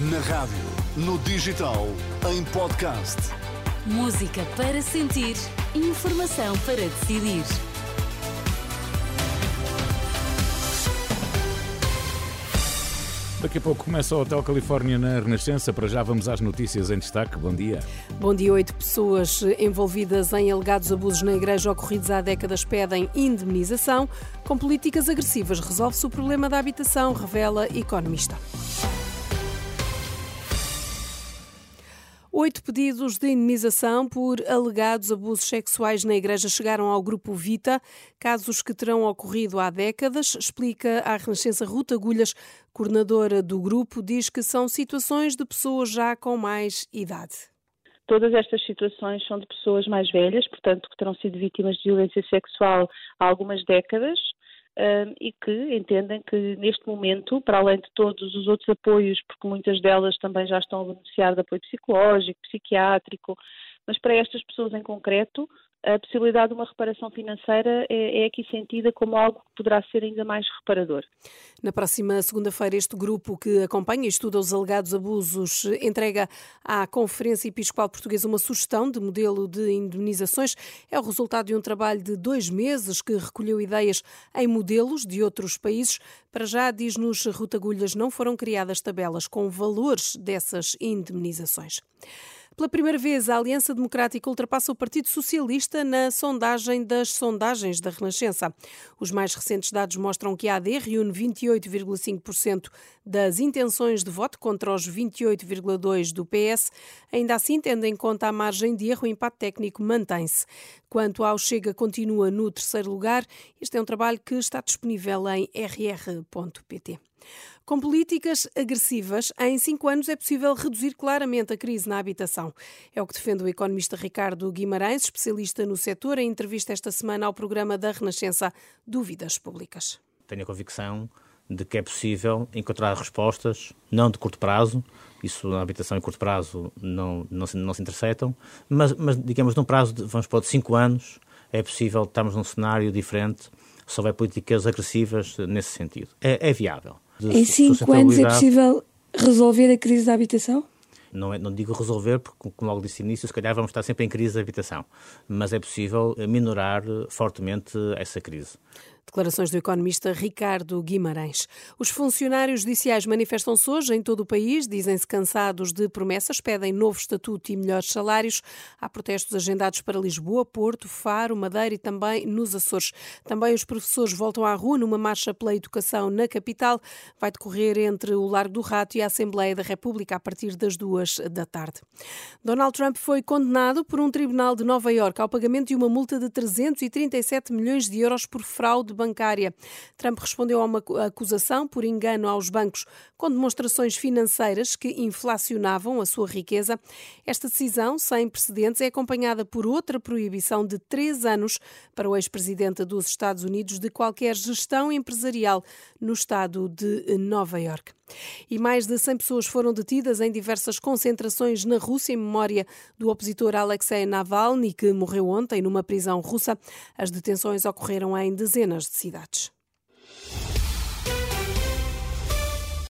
Na rádio, no digital, em podcast. Música para sentir, informação para decidir. Daqui a pouco começa o Hotel Califórnia na Renascença. Para já vamos às notícias em destaque. Bom dia. Bom dia. Oito pessoas envolvidas em alegados abusos na igreja ocorridos há décadas pedem indemnização. Com políticas agressivas resolve-se o problema da habitação, revela economista. Oito pedidos de indemnização por alegados abusos sexuais na Igreja chegaram ao Grupo Vita, casos que terão ocorrido há décadas, explica a Renascença Ruta Agulhas, coordenadora do grupo, diz que são situações de pessoas já com mais idade. Todas estas situações são de pessoas mais velhas, portanto, que terão sido vítimas de violência sexual há algumas décadas e que entendem que neste momento, para além de todos os outros apoios, porque muitas delas também já estão a beneficiar de apoio psicológico, psiquiátrico, mas para estas pessoas em concreto, a possibilidade de uma reparação financeira é, é, aqui sentida como algo que poderá ser ainda mais reparador. Na próxima segunda-feira, este grupo que acompanha e estuda os alegados abusos entrega à Conferência Episcopal Portuguesa uma sugestão de modelo de indemnizações. É o resultado de um trabalho de dois meses que recolheu ideias em modelos de outros países. Para já, diz-nos Rutagulhas, não foram criadas tabelas com valores dessas indemnizações. Pela primeira vez, a Aliança Democrática ultrapassa o Partido Socialista na sondagem das sondagens da Renascença. Os mais recentes dados mostram que a AD reúne 28,5% das intenções de voto contra os 28,2% do PS. Ainda assim, tendo em conta a margem de erro, o empate técnico mantém-se. Quanto ao Chega, continua no terceiro lugar. Este é um trabalho que está disponível em rr.pt. Com políticas agressivas, em cinco anos é possível reduzir claramente a crise na habitação. É o que defende o economista Ricardo Guimarães, especialista no setor, em entrevista esta semana ao programa da Renascença Dúvidas Públicas. Tenho a convicção de que é possível encontrar respostas, não de curto prazo, isso na habitação em curto prazo não, não, se, não se interceptam, mas, mas digamos num prazo de, vamos pôr, de cinco anos, é possível estarmos num cenário diferente se houver políticas agressivas nesse sentido. É, é viável em cinco anos é possível resolver a crise da habitação? Não, é, não digo resolver, porque, como logo disse no início, se calhar vamos estar sempre em crise de habitação, mas é possível minorar fortemente essa crise. Declarações do economista Ricardo Guimarães. Os funcionários judiciais manifestam-se hoje em todo o país, dizem-se cansados de promessas, pedem novo estatuto e melhores salários. Há protestos agendados para Lisboa, Porto, Faro, Madeira e também nos Açores. Também os professores voltam à rua numa marcha pela educação na capital. Vai decorrer entre o Largo do Rato e a Assembleia da República a partir das duas da tarde. Donald Trump foi condenado por um tribunal de Nova Iorque ao pagamento de uma multa de 337 milhões de euros por fraude bancária. Trump respondeu a uma acusação por engano aos bancos com demonstrações financeiras que inflacionavam a sua riqueza. Esta decisão, sem precedentes, é acompanhada por outra proibição de três anos para o ex-presidente dos Estados Unidos de qualquer gestão empresarial no estado de Nova York. E mais de 100 pessoas foram detidas em diversas concentrações na Rússia em memória do opositor Alexei Navalny, que morreu ontem numa prisão russa. As detenções ocorreram em dezenas de cidades.